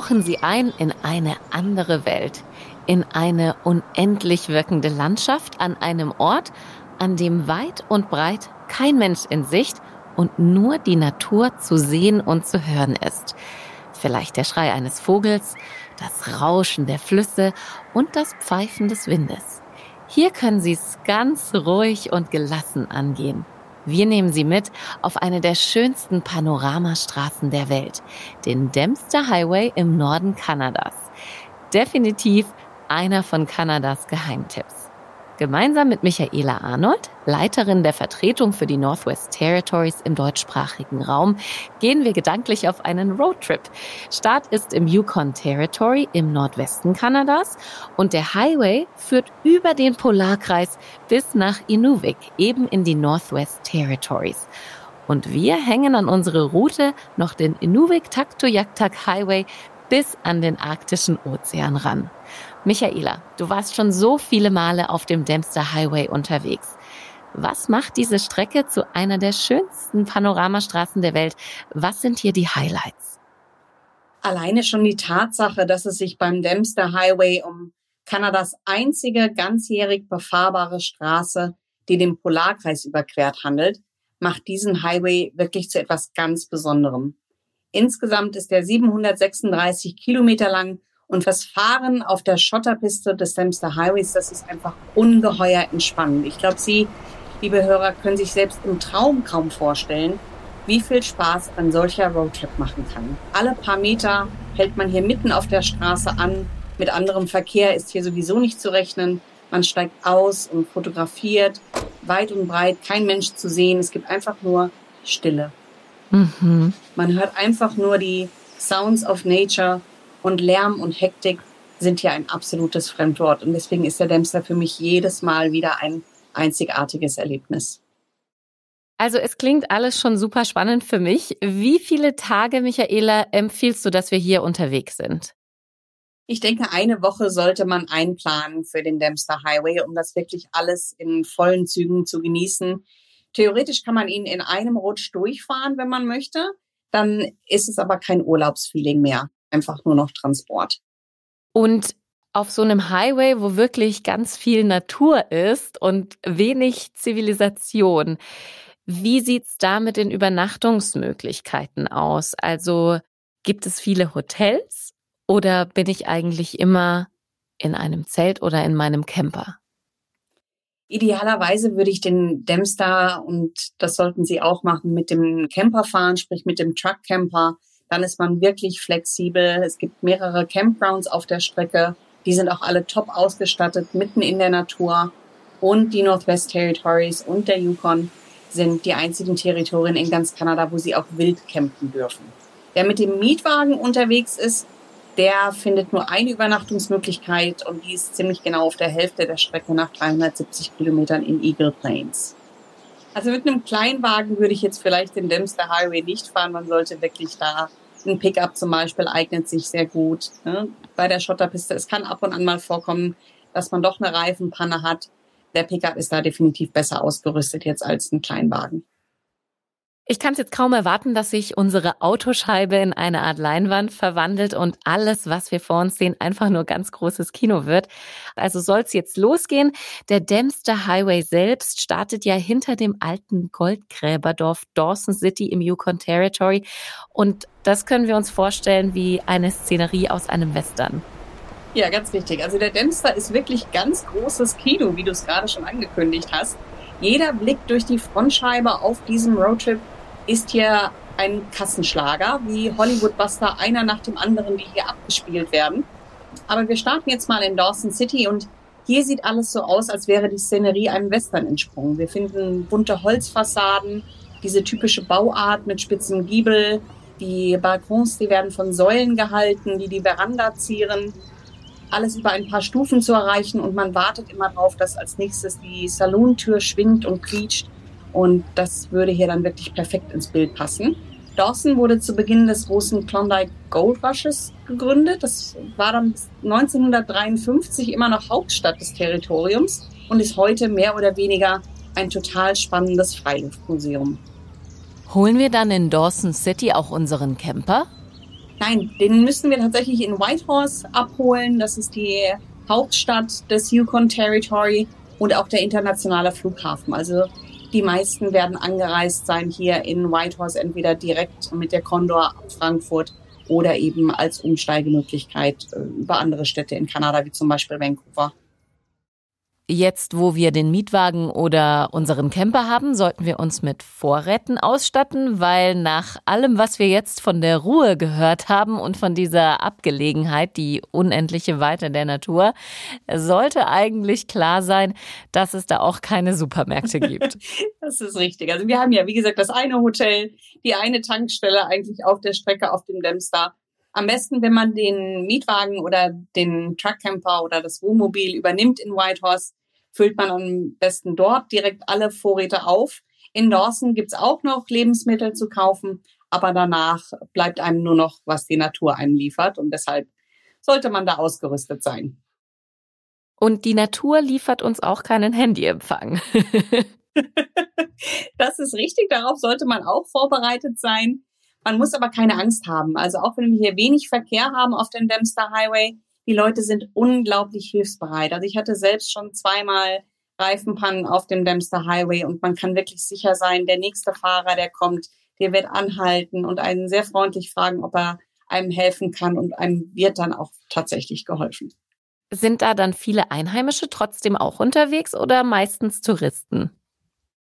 tauchen Sie ein in eine andere Welt, in eine unendlich wirkende Landschaft an einem Ort, an dem weit und breit kein Mensch in Sicht und nur die Natur zu sehen und zu hören ist. Vielleicht der Schrei eines Vogels, das Rauschen der Flüsse und das Pfeifen des Windes. Hier können Sie es ganz ruhig und gelassen angehen. Wir nehmen Sie mit auf eine der schönsten Panoramastraßen der Welt, den Dempster Highway im Norden Kanadas. Definitiv einer von Kanadas Geheimtipps. Gemeinsam mit Michaela Arnold, Leiterin der Vertretung für die Northwest Territories im deutschsprachigen Raum, gehen wir gedanklich auf einen Roadtrip. Start ist im Yukon Territory im Nordwesten Kanadas und der Highway führt über den Polarkreis bis nach Inuvik, eben in die Northwest Territories. Und wir hängen an unsere Route noch den Inuvik-Taktoyaktak Highway bis an den arktischen Ozean ran. Michaela, du warst schon so viele Male auf dem Dempster Highway unterwegs. Was macht diese Strecke zu einer der schönsten Panoramastraßen der Welt? Was sind hier die Highlights? Alleine schon die Tatsache, dass es sich beim Dempster Highway um Kanadas einzige ganzjährig befahrbare Straße, die den Polarkreis überquert handelt, macht diesen Highway wirklich zu etwas ganz Besonderem. Insgesamt ist er 736 Kilometer lang und das Fahren auf der Schotterpiste des Dempster Highways, das ist einfach ungeheuer entspannend. Ich glaube, Sie, liebe Hörer, können sich selbst im Traum kaum vorstellen, wie viel Spaß ein solcher Roadtrip machen kann. Alle paar Meter hält man hier mitten auf der Straße an. Mit anderem Verkehr ist hier sowieso nicht zu rechnen. Man steigt aus und fotografiert. Weit und breit kein Mensch zu sehen. Es gibt einfach nur Stille. Mhm. Man hört einfach nur die Sounds of Nature und Lärm und Hektik sind hier ein absolutes Fremdwort. Und deswegen ist der Dempster für mich jedes Mal wieder ein einzigartiges Erlebnis. Also es klingt alles schon super spannend für mich. Wie viele Tage, Michaela, empfiehlst du, dass wir hier unterwegs sind? Ich denke, eine Woche sollte man einplanen für den Dempster Highway, um das wirklich alles in vollen Zügen zu genießen. Theoretisch kann man ihn in einem Rutsch durchfahren, wenn man möchte. Dann ist es aber kein Urlaubsfeeling mehr einfach nur noch Transport. Und auf so einem Highway, wo wirklich ganz viel Natur ist und wenig Zivilisation, wie sieht's da mit den Übernachtungsmöglichkeiten aus? Also gibt es viele Hotels oder bin ich eigentlich immer in einem Zelt oder in meinem Camper? Idealerweise würde ich den Dempster, und das sollten Sie auch machen, mit dem Camper fahren, sprich mit dem Truck Camper dann ist man wirklich flexibel. Es gibt mehrere Campgrounds auf der Strecke. Die sind auch alle top ausgestattet, mitten in der Natur. Und die Northwest Territories und der Yukon sind die einzigen Territorien in ganz Kanada, wo sie auch wild campen dürfen. Wer mit dem Mietwagen unterwegs ist, der findet nur eine Übernachtungsmöglichkeit und die ist ziemlich genau auf der Hälfte der Strecke nach 370 Kilometern in Eagle Plains. Also mit einem Kleinwagen würde ich jetzt vielleicht den Dempster Highway nicht fahren. Man sollte wirklich da ein Pickup zum Beispiel eignet sich sehr gut ne? bei der Schotterpiste. Es kann ab und an mal vorkommen, dass man doch eine Reifenpanne hat. Der Pickup ist da definitiv besser ausgerüstet jetzt als ein Kleinwagen. Ich kann es jetzt kaum erwarten, dass sich unsere Autoscheibe in eine Art Leinwand verwandelt und alles, was wir vor uns sehen, einfach nur ganz großes Kino wird. Also soll es jetzt losgehen. Der Dempster Highway selbst startet ja hinter dem alten Goldgräberdorf Dawson City im Yukon Territory. Und das können wir uns vorstellen wie eine Szenerie aus einem Western. Ja, ganz wichtig. Also der Dempster ist wirklich ganz großes Kino, wie du es gerade schon angekündigt hast. Jeder Blick durch die Frontscheibe auf diesem Roadtrip ist hier ein Kassenschlager, wie Hollywood-Buster, einer nach dem anderen, die hier abgespielt werden. Aber wir starten jetzt mal in Dawson City und hier sieht alles so aus, als wäre die Szenerie einem Western entsprungen. Wir finden bunte Holzfassaden, diese typische Bauart mit spitzen Giebel, die Balkons, die werden von Säulen gehalten, die die Veranda zieren. Alles über ein paar Stufen zu erreichen und man wartet immer darauf, dass als nächstes die Salontür schwingt und quietscht und das würde hier dann wirklich perfekt ins Bild passen. Dawson wurde zu Beginn des großen Klondike Gold Rushes gegründet. Das war dann 1953 immer noch Hauptstadt des Territoriums und ist heute mehr oder weniger ein total spannendes Freiluftmuseum. Holen wir dann in Dawson City auch unseren Camper? Nein, den müssen wir tatsächlich in Whitehorse abholen. Das ist die Hauptstadt des Yukon Territory und auch der internationale Flughafen. Also die meisten werden angereist sein hier in Whitehorse, entweder direkt mit der Condor Frankfurt oder eben als Umsteigemöglichkeit äh, über andere Städte in Kanada, wie zum Beispiel Vancouver. Jetzt, wo wir den Mietwagen oder unseren Camper haben, sollten wir uns mit Vorräten ausstatten, weil nach allem, was wir jetzt von der Ruhe gehört haben und von dieser Abgelegenheit, die unendliche Weite der Natur, sollte eigentlich klar sein, dass es da auch keine Supermärkte gibt. das ist richtig. Also wir haben ja, wie gesagt, das eine Hotel, die eine Tankstelle eigentlich auf der Strecke auf dem Dämster. Am besten, wenn man den Mietwagen oder den Truckcamper oder das Wohnmobil übernimmt in Whitehorse, füllt man am besten dort direkt alle Vorräte auf. In Dawson gibt's auch noch Lebensmittel zu kaufen, aber danach bleibt einem nur noch, was die Natur einem liefert. Und deshalb sollte man da ausgerüstet sein. Und die Natur liefert uns auch keinen Handyempfang. das ist richtig, darauf sollte man auch vorbereitet sein. Man muss aber keine Angst haben. Also auch wenn wir hier wenig Verkehr haben auf dem Dempster Highway, die Leute sind unglaublich hilfsbereit. Also ich hatte selbst schon zweimal Reifenpannen auf dem Dempster Highway und man kann wirklich sicher sein, der nächste Fahrer, der kommt, der wird anhalten und einen sehr freundlich fragen, ob er einem helfen kann und einem wird dann auch tatsächlich geholfen. Sind da dann viele Einheimische trotzdem auch unterwegs oder meistens Touristen?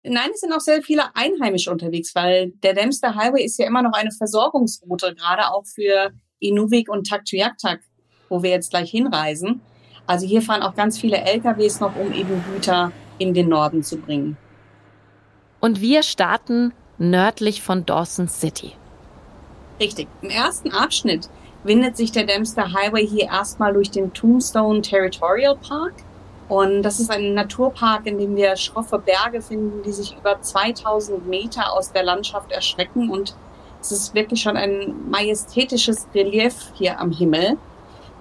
Nein, es sind auch sehr viele Einheimische unterwegs, weil der Dempster Highway ist ja immer noch eine Versorgungsroute, gerade auch für Inuvik und Taktuaktak wo wir jetzt gleich hinreisen. Also hier fahren auch ganz viele LKWs noch, um eben Güter in den Norden zu bringen. Und wir starten nördlich von Dawson City. Richtig. Im ersten Abschnitt windet sich der Dempster Highway hier erstmal durch den Tombstone Territorial Park. Und das ist ein Naturpark, in dem wir schroffe Berge finden, die sich über 2000 Meter aus der Landschaft erschrecken. Und es ist wirklich schon ein majestätisches Relief hier am Himmel.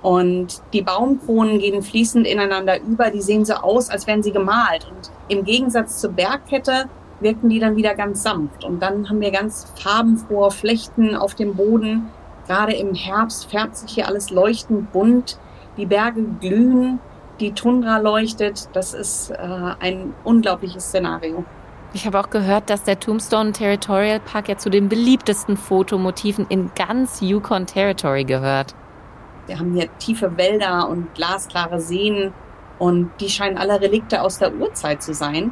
Und die Baumkronen gehen fließend ineinander über. Die sehen so aus, als wären sie gemalt. Und im Gegensatz zur Bergkette wirken die dann wieder ganz sanft. Und dann haben wir ganz farbenfrohe Flechten auf dem Boden. Gerade im Herbst färbt sich hier alles leuchtend bunt. Die Berge glühen, die Tundra leuchtet. Das ist äh, ein unglaubliches Szenario. Ich habe auch gehört, dass der Tombstone Territorial Park ja zu den beliebtesten Fotomotiven in ganz Yukon Territory gehört. Wir haben hier tiefe Wälder und glasklare Seen und die scheinen alle Relikte aus der Urzeit zu sein.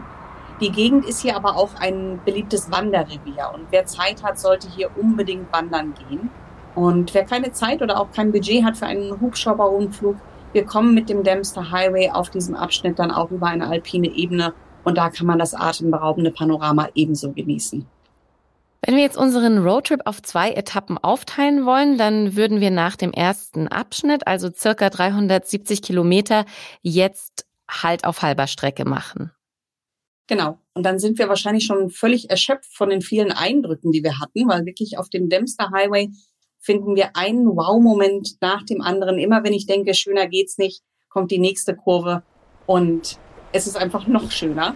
Die Gegend ist hier aber auch ein beliebtes Wanderrevier und wer Zeit hat, sollte hier unbedingt wandern gehen. Und wer keine Zeit oder auch kein Budget hat für einen Hubschrauberrundflug, wir kommen mit dem Dempster Highway auf diesem Abschnitt dann auch über eine alpine Ebene und da kann man das atemberaubende Panorama ebenso genießen. Wenn wir jetzt unseren Roadtrip auf zwei Etappen aufteilen wollen, dann würden wir nach dem ersten Abschnitt, also circa 370 Kilometer, jetzt Halt auf halber Strecke machen. Genau. Und dann sind wir wahrscheinlich schon völlig erschöpft von den vielen Eindrücken, die wir hatten, weil wirklich auf dem Dempster Highway finden wir einen Wow-Moment nach dem anderen. Immer wenn ich denke, schöner geht's nicht, kommt die nächste Kurve und es ist einfach noch schöner.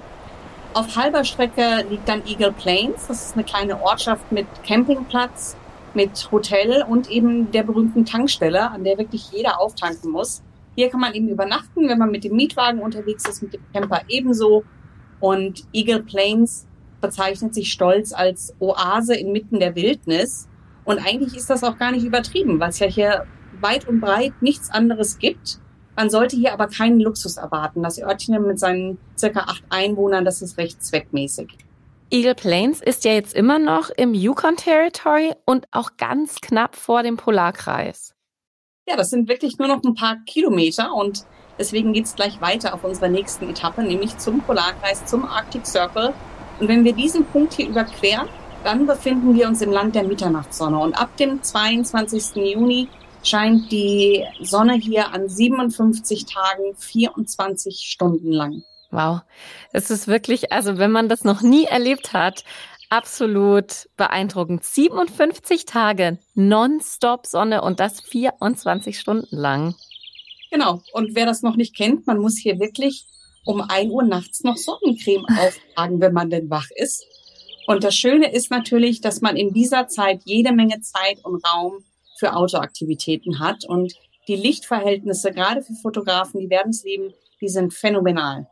Auf halber Strecke liegt dann Eagle Plains. Das ist eine kleine Ortschaft mit Campingplatz, mit Hotel und eben der berühmten Tankstelle, an der wirklich jeder auftanken muss. Hier kann man eben übernachten, wenn man mit dem Mietwagen unterwegs ist, mit dem Camper ebenso. Und Eagle Plains bezeichnet sich stolz als Oase inmitten der Wildnis. Und eigentlich ist das auch gar nicht übertrieben, weil es ja hier weit und breit nichts anderes gibt. Man sollte hier aber keinen Luxus erwarten. Das Örtchen mit seinen circa acht Einwohnern, das ist recht zweckmäßig. Eagle Plains ist ja jetzt immer noch im Yukon Territory und auch ganz knapp vor dem Polarkreis. Ja, das sind wirklich nur noch ein paar Kilometer und deswegen geht's gleich weiter auf unserer nächsten Etappe, nämlich zum Polarkreis, zum Arctic Circle. Und wenn wir diesen Punkt hier überqueren, dann befinden wir uns im Land der Mitternachtssonne. Und ab dem 22. Juni scheint die Sonne hier an 57 Tagen 24 Stunden lang. Wow, es ist wirklich, also wenn man das noch nie erlebt hat, absolut beeindruckend. 57 Tage nonstop Sonne und das 24 Stunden lang. Genau. Und wer das noch nicht kennt, man muss hier wirklich um ein Uhr nachts noch Sonnencreme auftragen, wenn man denn wach ist. Und das Schöne ist natürlich, dass man in dieser Zeit jede Menge Zeit und Raum für Outdoor-Aktivitäten hat. Und die Lichtverhältnisse, gerade für Fotografen, die werden es lieben, die sind phänomenal.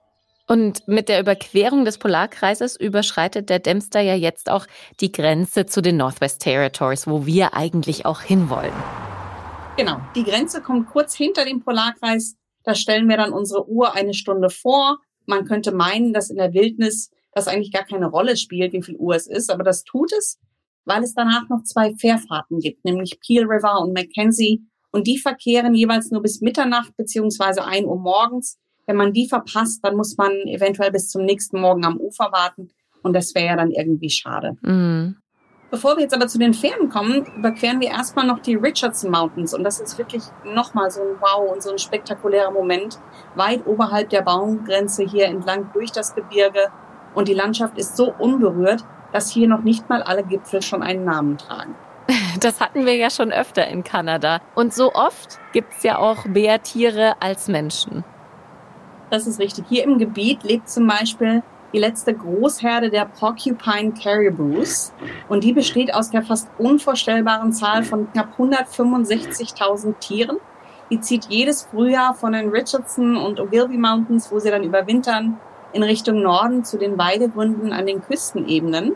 Und mit der Überquerung des Polarkreises überschreitet der Dempster ja jetzt auch die Grenze zu den Northwest Territories, wo wir eigentlich auch hinwollen. Genau, die Grenze kommt kurz hinter dem Polarkreis. Da stellen wir dann unsere Uhr eine Stunde vor. Man könnte meinen, dass in der Wildnis das eigentlich gar keine Rolle spielt, wie viel Uhr es ist, aber das tut es, weil es danach noch zwei Fährfahrten gibt, nämlich Peel River und Mackenzie. Und die verkehren jeweils nur bis Mitternacht beziehungsweise ein Uhr morgens. Wenn man die verpasst, dann muss man eventuell bis zum nächsten Morgen am Ufer warten. Und das wäre ja dann irgendwie schade. Mhm. Bevor wir jetzt aber zu den Fähren kommen, überqueren wir erstmal noch die Richardson Mountains. Und das ist wirklich nochmal so ein Wow und so ein spektakulärer Moment. Weit oberhalb der Baumgrenze hier entlang durch das Gebirge. Und die Landschaft ist so unberührt, dass hier noch nicht mal alle Gipfel schon einen Namen tragen. Das hatten wir ja schon öfter in Kanada. Und so oft gibt es ja auch mehr Tiere als Menschen. Das ist richtig. Hier im Gebiet lebt zum Beispiel die letzte Großherde der Porcupine Caribous. Und die besteht aus der fast unvorstellbaren Zahl von knapp 165.000 Tieren. Die zieht jedes Frühjahr von den Richardson und Ogilvy Mountains, wo sie dann überwintern, in Richtung Norden zu den Weidegründen an den Küstenebenen.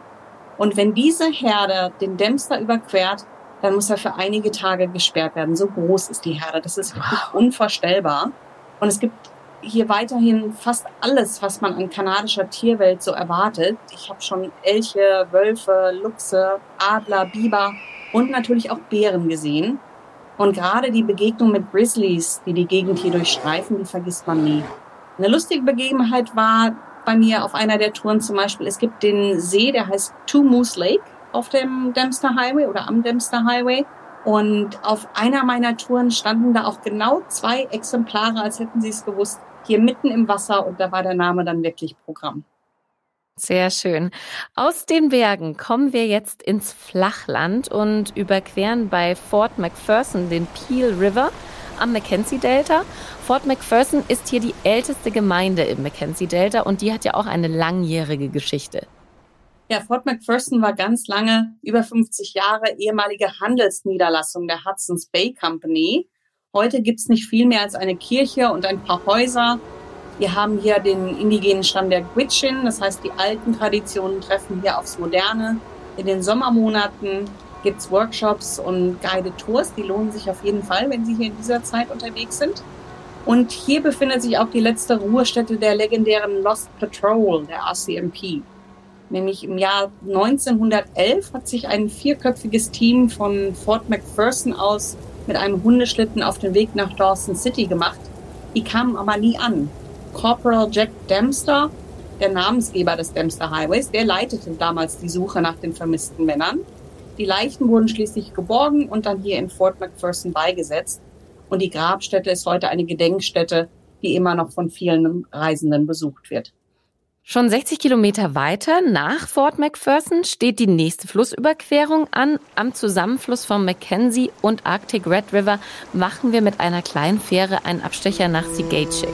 Und wenn diese Herde den Dempster überquert, dann muss er für einige Tage gesperrt werden. So groß ist die Herde. Das ist wirklich wow. unvorstellbar. Und es gibt hier weiterhin fast alles, was man an kanadischer Tierwelt so erwartet. Ich habe schon Elche, Wölfe, Luchse, Adler, Biber und natürlich auch Bären gesehen. Und gerade die Begegnung mit Grizzlies, die die Gegend hier durchstreifen, die vergisst man nie. Eine lustige Begebenheit war bei mir auf einer der Touren zum Beispiel, es gibt den See, der heißt Two Moose Lake auf dem Dempster Highway oder am Dempster Highway. Und auf einer meiner Touren standen da auch genau zwei Exemplare, als hätten sie es gewusst, hier mitten im Wasser und da war der Name dann wirklich Programm. Sehr schön. Aus den Bergen kommen wir jetzt ins Flachland und überqueren bei Fort McPherson den Peel River am Mackenzie-Delta. Fort McPherson ist hier die älteste Gemeinde im Mackenzie-Delta und die hat ja auch eine langjährige Geschichte. Ja, Fort McPherson war ganz lange, über 50 Jahre, ehemalige Handelsniederlassung der Hudson's Bay Company. Heute gibt's nicht viel mehr als eine Kirche und ein paar Häuser. Wir haben hier den indigenen Stamm der Gwich'in, das heißt, die alten Traditionen treffen hier aufs Moderne. In den Sommermonaten gibt es Workshops und Guided Tours. Die lohnen sich auf jeden Fall, wenn Sie hier in dieser Zeit unterwegs sind. Und hier befindet sich auch die letzte Ruhestätte der legendären Lost Patrol, der RCMP. Nämlich im Jahr 1911 hat sich ein vierköpfiges Team von Fort McPherson aus mit einem Hundeschlitten auf den Weg nach Dawson City gemacht. Die kamen aber nie an. Corporal Jack Dempster, der Namensgeber des Dempster Highways, der leitete damals die Suche nach den vermissten Männern. Die Leichen wurden schließlich geborgen und dann hier in Fort McPherson beigesetzt. Und die Grabstätte ist heute eine Gedenkstätte, die immer noch von vielen Reisenden besucht wird. Schon 60 Kilometer weiter nach Fort McPherson steht die nächste Flussüberquerung an. Am Zusammenfluss von Mackenzie und Arctic Red River machen wir mit einer kleinen Fähre einen Abstecher nach Sigaichik.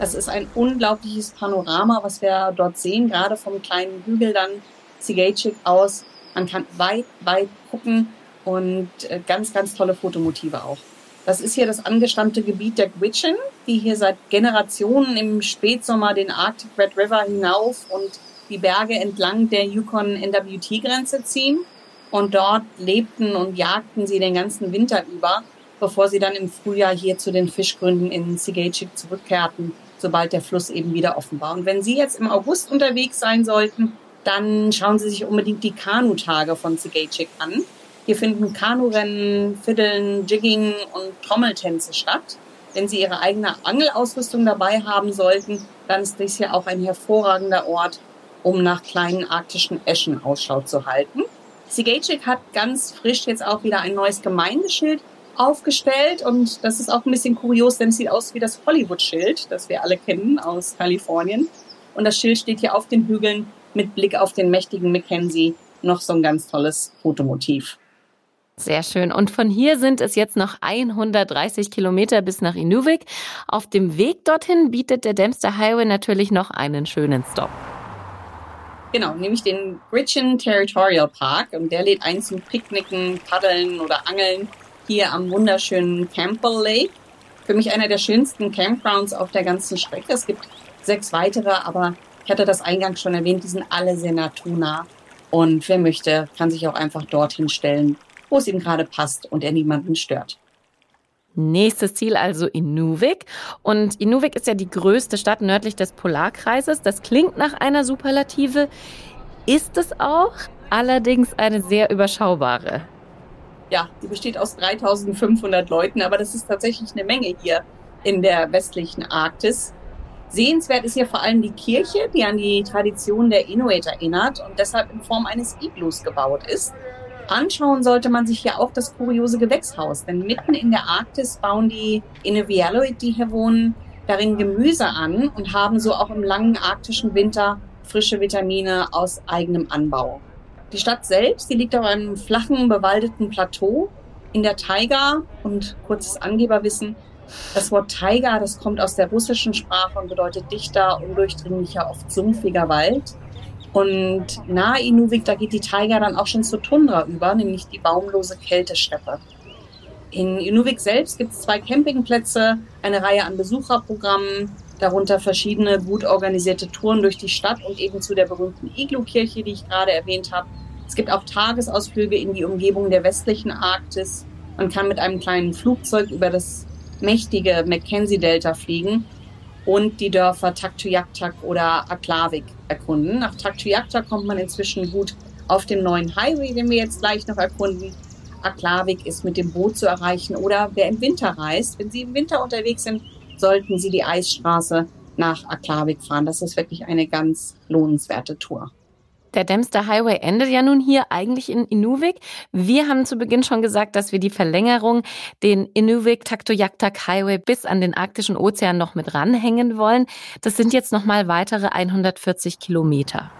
Das ist ein unglaubliches Panorama, was wir dort sehen, gerade vom kleinen Hügel dann Sigaichik aus. Man kann weit, weit gucken und äh, ganz, ganz tolle Fotomotive auch. Das ist hier das angestammte Gebiet der Gwich'in, die hier seit Generationen im Spätsommer den Arctic Red River hinauf und die Berge entlang der Yukon-NWT-Grenze ziehen. Und dort lebten und jagten sie den ganzen Winter über, bevor sie dann im Frühjahr hier zu den Fischgründen in Sigaichik zurückkehrten, sobald der Fluss eben wieder offen war. Und wenn Sie jetzt im August unterwegs sein sollten, dann schauen Sie sich unbedingt die Kanutage von Sigaichik an. Hier finden Kanurennen, Fiddeln, Jigging und Trommeltänze statt. Wenn Sie Ihre eigene Angelausrüstung dabei haben sollten, dann ist dies hier auch ein hervorragender Ort, um nach kleinen arktischen Eschen Ausschau zu halten. Sigaichik hat ganz frisch jetzt auch wieder ein neues Gemeindeschild aufgestellt und das ist auch ein bisschen kurios, denn es sieht aus wie das Hollywood-Schild, das wir alle kennen aus Kalifornien. Und das Schild steht hier auf den Hügeln mit Blick auf den mächtigen Mackenzie. Noch so ein ganz tolles Fotomotiv. Sehr schön. Und von hier sind es jetzt noch 130 Kilometer bis nach Inuvik. Auf dem Weg dorthin bietet der Dempster Highway natürlich noch einen schönen Stop. Genau, nämlich den Gritchen Territorial Park und der lädt ein zum Picknicken, Paddeln oder Angeln hier am wunderschönen Campbell Lake. Für mich einer der schönsten Campgrounds auf der ganzen Strecke. Es gibt sechs weitere, aber ich hatte das eingangs schon erwähnt, die sind alle sehr naturnah. Und wer möchte, kann sich auch einfach dorthin stellen, wo es ihm gerade passt und er niemanden stört. Nächstes Ziel also Inuvik. Und Inuvik ist ja die größte Stadt nördlich des Polarkreises. Das klingt nach einer Superlative. Ist es auch, allerdings eine sehr überschaubare. Ja, die besteht aus 3500 Leuten, aber das ist tatsächlich eine Menge hier in der westlichen Arktis. Sehenswert ist hier vor allem die Kirche, die an die Tradition der Inuit erinnert und deshalb in Form eines Iglus gebaut ist. Anschauen sollte man sich hier auch das kuriose Gewächshaus, denn mitten in der Arktis bauen die Inuvialuit, die hier wohnen, darin Gemüse an und haben so auch im langen arktischen Winter frische Vitamine aus eigenem Anbau. Die Stadt selbst, die liegt auf einem flachen, bewaldeten Plateau in der Taiga und kurzes Angeberwissen. Das Wort Taiga, das kommt aus der russischen Sprache und bedeutet dichter, undurchdringlicher, oft sumpfiger Wald. Und nahe Inuvik, da geht die Taiga dann auch schon zur Tundra über, nämlich die baumlose Kältesteppe. In Inuvik selbst gibt es zwei Campingplätze, eine Reihe an Besucherprogrammen, darunter verschiedene gut organisierte Touren durch die Stadt und eben zu der berühmten Iglu-Kirche, die ich gerade erwähnt habe. Es gibt auch Tagesausflüge in die Umgebung der westlichen Arktis. Man kann mit einem kleinen Flugzeug über das mächtige Mackenzie-Delta fliegen und die Dörfer Taktuyaktak oder Aklavik erkunden. Nach Taktuyaktak kommt man inzwischen gut auf dem neuen Highway, den wir jetzt gleich noch erkunden. Aklavik ist mit dem Boot zu erreichen oder wer im Winter reist, wenn Sie im Winter unterwegs sind, sollten Sie die Eisstraße nach Aklavik fahren. Das ist wirklich eine ganz lohnenswerte Tour. Der Dempster Highway endet ja nun hier eigentlich in Inuvik. Wir haben zu Beginn schon gesagt, dass wir die Verlängerung, den Inuvik-Taktoyaktak Highway bis an den arktischen Ozean noch mit ranhängen wollen. Das sind jetzt nochmal weitere 140 Kilometer.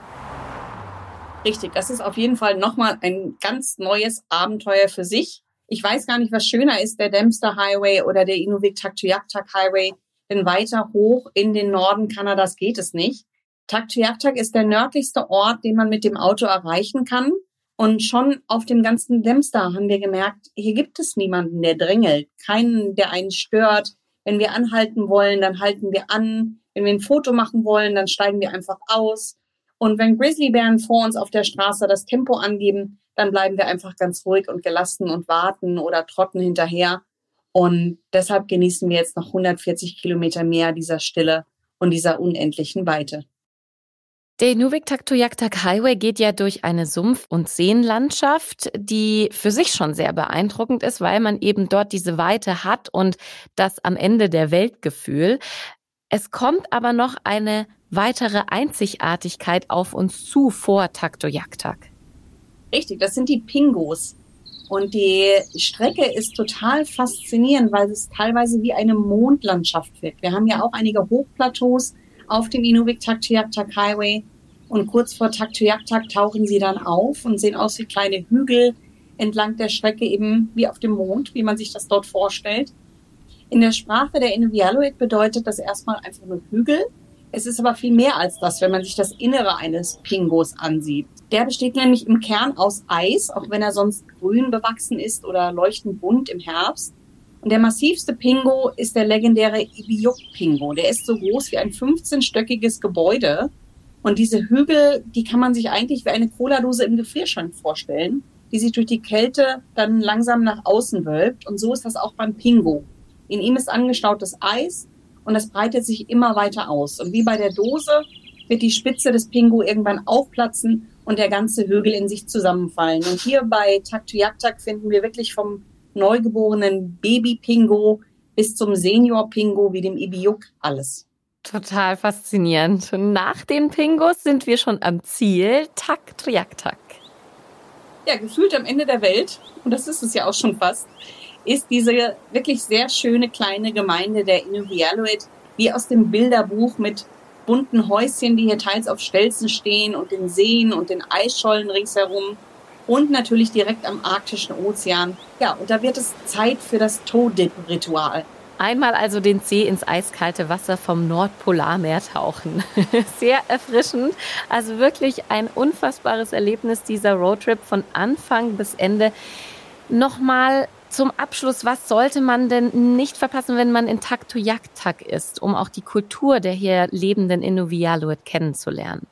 Richtig, das ist auf jeden Fall nochmal ein ganz neues Abenteuer für sich. Ich weiß gar nicht, was schöner ist, der Dempster Highway oder der Inuvik-Taktoyaktak Highway. Denn weiter hoch in den Norden Kanadas geht es nicht. Taktujaktak ist der nördlichste Ort, den man mit dem Auto erreichen kann. Und schon auf dem ganzen Dempster haben wir gemerkt, hier gibt es niemanden, der drängelt, keinen, der einen stört. Wenn wir anhalten wollen, dann halten wir an. Wenn wir ein Foto machen wollen, dann steigen wir einfach aus. Und wenn Grizzlybären vor uns auf der Straße das Tempo angeben, dann bleiben wir einfach ganz ruhig und gelassen und warten oder trotten hinterher. Und deshalb genießen wir jetzt noch 140 Kilometer mehr dieser Stille und dieser unendlichen Weite. Der Inuvik-Taktoyaktak Highway geht ja durch eine Sumpf- und Seenlandschaft, die für sich schon sehr beeindruckend ist, weil man eben dort diese Weite hat und das am Ende der Weltgefühl. Es kommt aber noch eine weitere Einzigartigkeit auf uns zu vor Taktoyaktak. Richtig, das sind die Pingos. Und die Strecke ist total faszinierend, weil es teilweise wie eine Mondlandschaft wirkt. Wir haben ja auch einige Hochplateaus, auf dem Inuvik Taktujaktak Highway. Und kurz vor Taktujaktak tauchen sie dann auf und sehen aus wie kleine Hügel entlang der Strecke, eben wie auf dem Mond, wie man sich das dort vorstellt. In der Sprache der Inuvialuit bedeutet das erstmal einfach nur Hügel. Es ist aber viel mehr als das, wenn man sich das Innere eines Pingos ansieht. Der besteht nämlich im Kern aus Eis, auch wenn er sonst grün bewachsen ist oder leuchtend bunt im Herbst. Und der massivste Pingo ist der legendäre Ibiuk-Pingo. Der ist so groß wie ein 15-stöckiges Gebäude. Und diese Hügel, die kann man sich eigentlich wie eine Cola-Dose im Gefrierschrank vorstellen, die sich durch die Kälte dann langsam nach außen wölbt. Und so ist das auch beim Pingo. In ihm ist angestautes Eis und das breitet sich immer weiter aus. Und wie bei der Dose wird die Spitze des Pingo irgendwann aufplatzen und der ganze Hügel in sich zusammenfallen. Und hier bei Taktujaktak finden wir wirklich vom neugeborenen Baby-Pingo bis zum Senior-Pingo wie dem Ibiuk alles. Total faszinierend. Nach den Pingos sind wir schon am Ziel. Tak, triak, tak. Ja, gefühlt am Ende der Welt, und das ist es ja auch schon fast, ist diese wirklich sehr schöne kleine Gemeinde der Inuvialuit wie aus dem Bilderbuch mit bunten Häuschen, die hier teils auf Stelzen stehen und den Seen und den Eisschollen ringsherum und natürlich direkt am arktischen Ozean. Ja, und da wird es Zeit für das Toe-Dip-Ritual. Einmal also den Zeh ins eiskalte Wasser vom Nordpolarmeer tauchen. Sehr erfrischend. Also wirklich ein unfassbares Erlebnis dieser Roadtrip von Anfang bis Ende. Nochmal zum Abschluss, was sollte man denn nicht verpassen, wenn man in Taktoyaktak ist, um auch die Kultur der hier lebenden Inuvialuit kennenzulernen?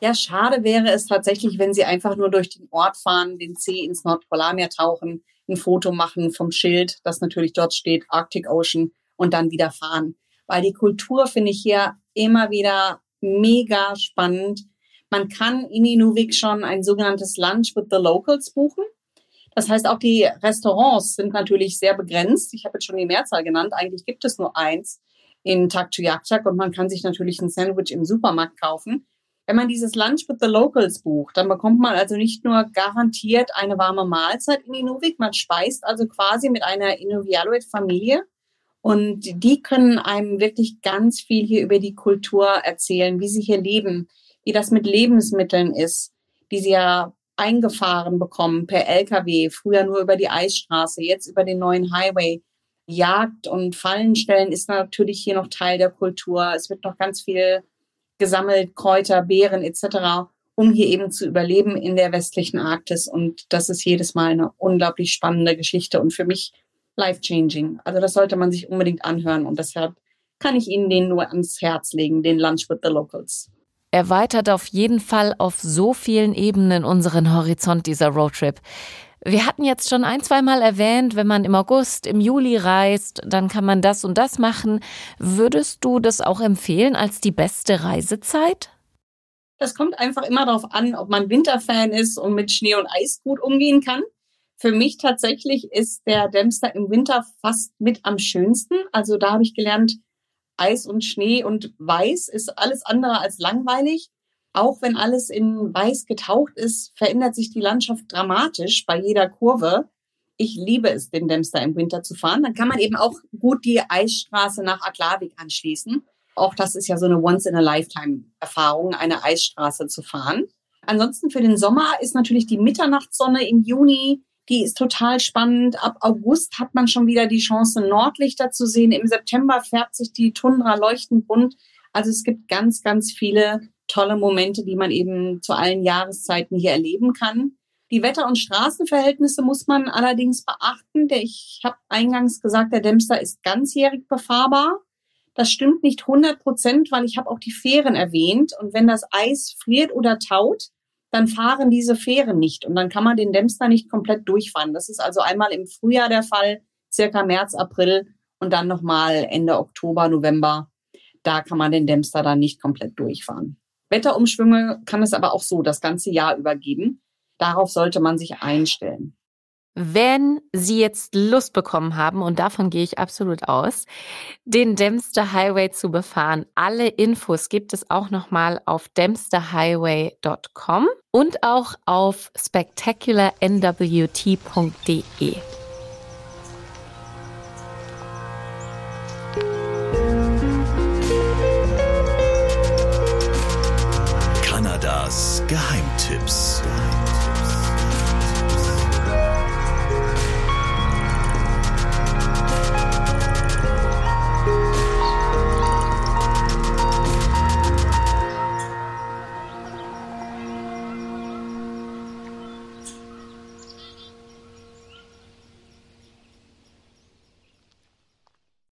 Ja, schade wäre es tatsächlich, wenn Sie einfach nur durch den Ort fahren, den See ins Nordpolarmeer tauchen, ein Foto machen vom Schild, das natürlich dort steht, Arctic Ocean, und dann wieder fahren. Weil die Kultur finde ich hier immer wieder mega spannend. Man kann in Inuvik schon ein sogenanntes Lunch with the Locals buchen. Das heißt, auch die Restaurants sind natürlich sehr begrenzt. Ich habe jetzt schon die Mehrzahl genannt. Eigentlich gibt es nur eins in Taktujaktak und man kann sich natürlich ein Sandwich im Supermarkt kaufen. Wenn man dieses Lunch with the Locals bucht, dann bekommt man also nicht nur garantiert eine warme Mahlzeit in Inuvik, man speist also quasi mit einer Inuvialuit-Familie und die können einem wirklich ganz viel hier über die Kultur erzählen, wie sie hier leben, wie das mit Lebensmitteln ist, die sie ja eingefahren bekommen per LKW, früher nur über die Eisstraße, jetzt über den neuen Highway. Jagd und Fallenstellen ist natürlich hier noch Teil der Kultur. Es wird noch ganz viel gesammelt, Kräuter, Beeren etc., um hier eben zu überleben in der westlichen Arktis. Und das ist jedes Mal eine unglaublich spannende Geschichte und für mich life-changing. Also das sollte man sich unbedingt anhören und deshalb kann ich Ihnen den nur ans Herz legen, den Lunch with the Locals erweitert auf jeden Fall auf so vielen Ebenen unseren Horizont dieser Roadtrip. Wir hatten jetzt schon ein, zwei Mal erwähnt, wenn man im August, im Juli reist, dann kann man das und das machen. Würdest du das auch empfehlen als die beste Reisezeit? Das kommt einfach immer darauf an, ob man Winterfan ist und mit Schnee und Eis gut umgehen kann. Für mich tatsächlich ist der Dämster im Winter fast mit am schönsten. Also da habe ich gelernt, Eis und Schnee und Weiß ist alles andere als langweilig. Auch wenn alles in Weiß getaucht ist, verändert sich die Landschaft dramatisch bei jeder Kurve. Ich liebe es, den Dämster im Winter zu fahren. Dann kann man eben auch gut die Eisstraße nach Aklavik anschließen. Auch das ist ja so eine Once-in-a-Lifetime-Erfahrung, eine Eisstraße zu fahren. Ansonsten für den Sommer ist natürlich die Mitternachtssonne im Juni die ist total spannend. Ab August hat man schon wieder die Chance, Nordlichter zu sehen. Im September färbt sich die Tundra leuchtend bunt. Also es gibt ganz, ganz viele tolle Momente, die man eben zu allen Jahreszeiten hier erleben kann. Die Wetter- und Straßenverhältnisse muss man allerdings beachten. Ich habe eingangs gesagt, der Dämster ist ganzjährig befahrbar. Das stimmt nicht 100 Prozent, weil ich habe auch die Fähren erwähnt. Und wenn das Eis friert oder taut, dann fahren diese Fähren nicht und dann kann man den Dämster nicht komplett durchfahren. Das ist also einmal im Frühjahr der Fall, circa März, April und dann nochmal Ende Oktober, November. Da kann man den Dämster dann nicht komplett durchfahren. Wetterumschwünge kann es aber auch so das ganze Jahr übergeben. Darauf sollte man sich einstellen. Wenn Sie jetzt Lust bekommen haben, und davon gehe ich absolut aus, den Dempster Highway zu befahren, alle Infos gibt es auch nochmal auf dempsterhighway.com und auch auf spectacularnwt.de. Geheimtipps.